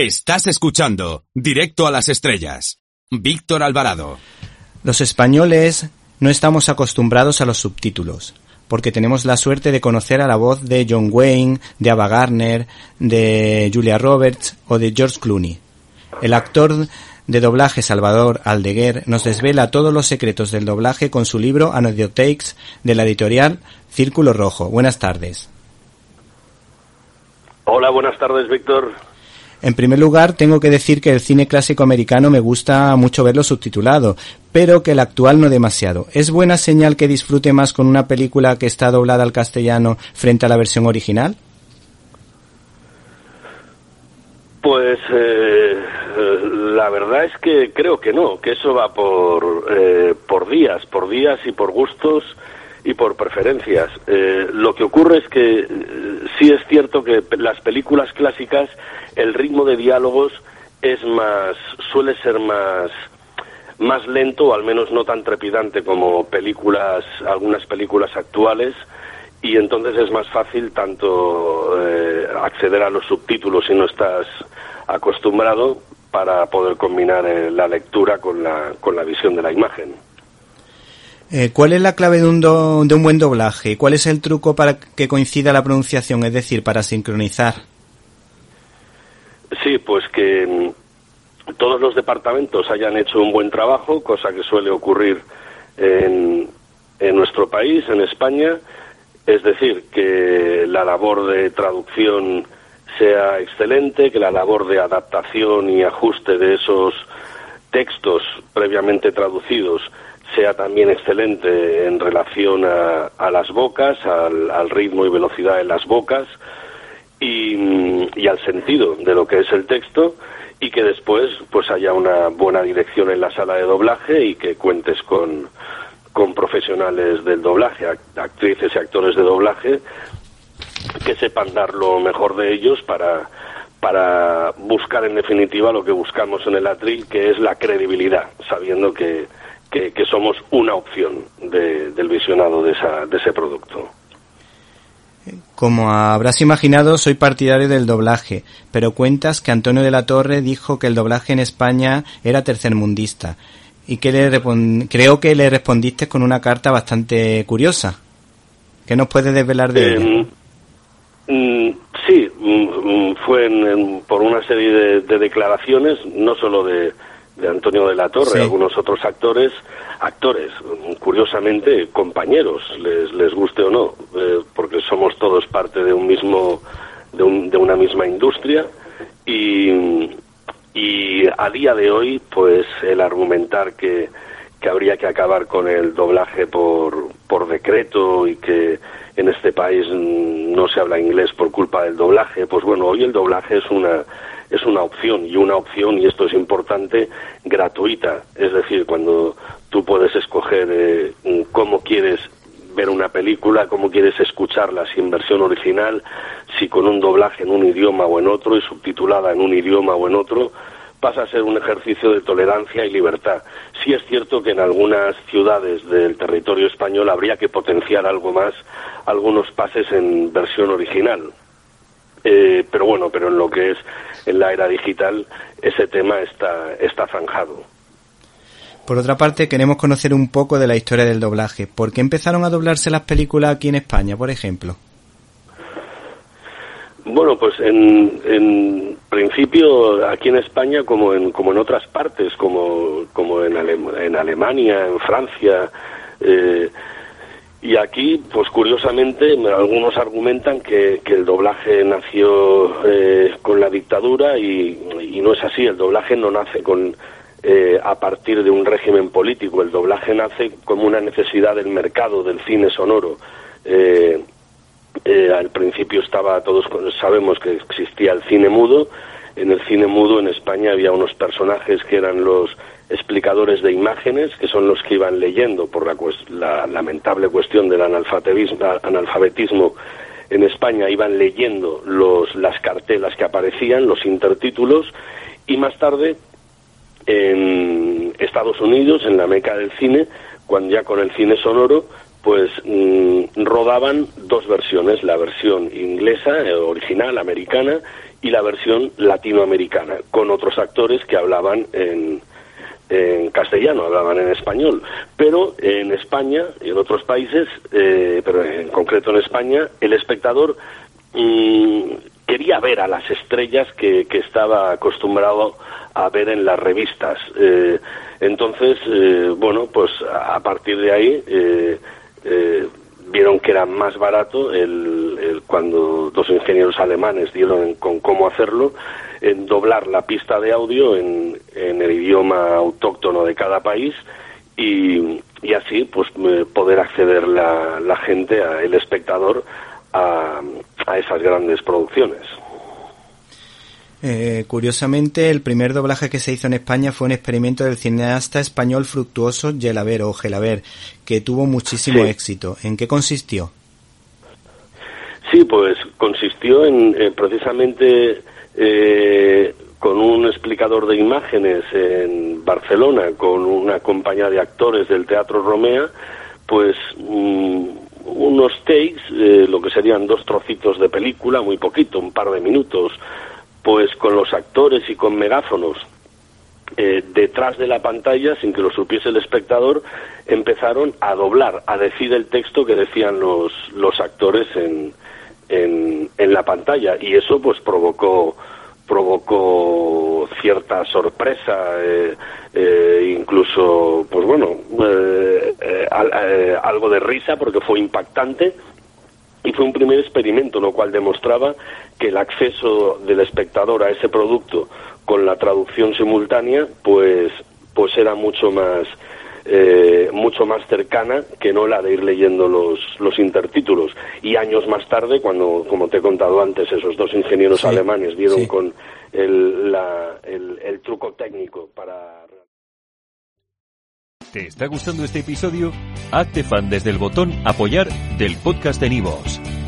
Estás escuchando Directo a las Estrellas. Víctor Alvarado. Los españoles no estamos acostumbrados a los subtítulos, porque tenemos la suerte de conocer a la voz de John Wayne, de Ava Gardner, de Julia Roberts o de George Clooney. El actor de doblaje Salvador Aldeguer nos desvela todos los secretos del doblaje con su libro Anodiotakes de la editorial Círculo Rojo. Buenas tardes. Hola, buenas tardes, Víctor. En primer lugar, tengo que decir que el cine clásico americano me gusta mucho verlo subtitulado, pero que el actual no demasiado. ¿Es buena señal que disfrute más con una película que está doblada al castellano frente a la versión original? Pues eh, la verdad es que creo que no, que eso va por, eh, por días, por días y por gustos y por preferencias. Eh, lo que ocurre es que sí es cierto que las películas clásicas el ritmo de diálogos es más suele ser más más lento o al menos no tan trepidante como películas algunas películas actuales y entonces es más fácil tanto eh, acceder a los subtítulos si no estás acostumbrado para poder combinar eh, la lectura con la, con la visión de la imagen. Eh, ¿Cuál es la clave de un, de un buen doblaje? ¿Cuál es el truco para que coincida la pronunciación, es decir, para sincronizar? Sí, pues que mm, todos los departamentos hayan hecho un buen trabajo, cosa que suele ocurrir en, en nuestro país, en España. Es decir, que la labor de traducción sea excelente, que la labor de adaptación y ajuste de esos textos previamente traducidos sea también excelente en relación a, a las bocas, al, ritmo y velocidad de las bocas y, al sentido de lo que es el texto y que después pues haya una buena dirección en la sala de doblaje y que cuentes con, con profesionales del doblaje, actrices y actores de doblaje que sepan dar lo mejor de ellos para, para buscar en definitiva lo que buscamos en el atril, que es la credibilidad, sabiendo que, que, somos una opción del visionado de, esa, de ese producto. Como habrás imaginado, soy partidario del doblaje, pero cuentas que Antonio de la Torre dijo que el doblaje en España era tercermundista y que le creo que le respondiste con una carta bastante curiosa. ¿Qué nos puedes desvelar de ella? Mm, sí, mm, mm, fue por una serie de, declaraciones, no solo de, Antonio de la Torre, algunos otros actores, actores, curiosamente compañeros, les, les guste o no, eh, porque somos todos parte de un mismo, de, un, de una misma industria y, y a día de hoy, pues el argumentar que, que habría que acabar con el doblaje por, por decreto y que en este país no se habla inglés por culpa del doblaje, pues bueno, hoy el doblaje es una es una opción y una opción y esto es importante gratuita, es decir, cuando tú puedes escoger eh, cómo quieres ver una película, cómo quieres escucharla, si en versión original, si con un doblaje en un idioma o en otro y subtitulada en un idioma o en otro, pasa a ser un ejercicio de tolerancia y libertad. Sí es cierto que en algunas ciudades del territorio español habría que potenciar algo más algunos pases en versión original. Eh, pero bueno, pero en lo que es en la era digital ese tema está, está zanjado. Por otra parte, queremos conocer un poco de la historia del doblaje. ¿Por qué empezaron a doblarse las películas aquí en España, por ejemplo? Bueno, pues en, principio aquí en España, como en, como en otras partes, como, como en, en Alemania, en Francia, eh, y aquí, pues curiosamente, algunos argumentan que, el doblaje nació eh, con la dictadura y, y, no es así. El doblaje no nace con, eh, a partir de un régimen político. El doblaje nace como una necesidad del mercado del cine sonoro. Eh, eh, al principio estaba, todos sabemos que existía el cine mudo. En el cine mudo en España había unos personajes que eran los explicadores de imágenes, que son los que iban leyendo por la, la lamentable cuestión del analfabetismo, en España iban leyendo los, las cartelas que aparecían, los intertítulos, y más tarde en Estados Unidos, en la meca del cine, cuando ya con el cine sonoro, pues mm, rodaban dos versiones, la versión inglesa, eh, original, americana, y la versión latinoamericana, con otros actores que hablaban en, en castellano, hablaban en español. Pero en España y en otros países, eh, pero en concreto en España, el espectador mm, quería ver a las estrellas que, que, estaba acostumbrado a ver en las revistas. Eh, entonces, eh, bueno, pues a partir de ahí eh, eh, vieron que era más barato el, cuando dos ingenieros alemanes dieron con cómo hacerlo, en doblar la pista de audio en, en el idioma autóctono de cada país y, y así pues poder acceder la, la gente, el espectador, a, a esas grandes producciones. Eh, curiosamente, el primer doblaje que se hizo en España fue un experimento del cineasta español fructuoso Gelaber o Gelaber, que tuvo muchísimo sí. éxito. ¿En qué consistió? Sí, pues consistió en eh, precisamente eh, con un explicador de imágenes en Barcelona, con una compañía de actores del Teatro Romea, pues mm, unos takes, eh, lo que serían dos trocitos de película, muy poquito, un par de minutos, pues con los actores y con megáfonos eh, detrás de la pantalla, sin que lo supiese el espectador, empezaron a doblar, a decir el texto que decían los, los actores en, en, en la pantalla. Y eso pues provocó provocó cierta sorpresa, eh, eh, incluso, pues bueno, eh, eh, algo de risa porque fue impactante y fue un primer experimento, lo cual demostraba que el acceso del espectador a ese producto con la traducción simultánea, pues, pues era mucho más eh, mucho más cercana que no la de ir leyendo los, los intertítulos. Y años más tarde, cuando, como te he contado antes, esos dos ingenieros sí, alemanes dieron sí. con el, la, el, el truco técnico para ¿Te está gustando este episodio? Hazte fan desde el botón Apoyar del podcast de Nivos.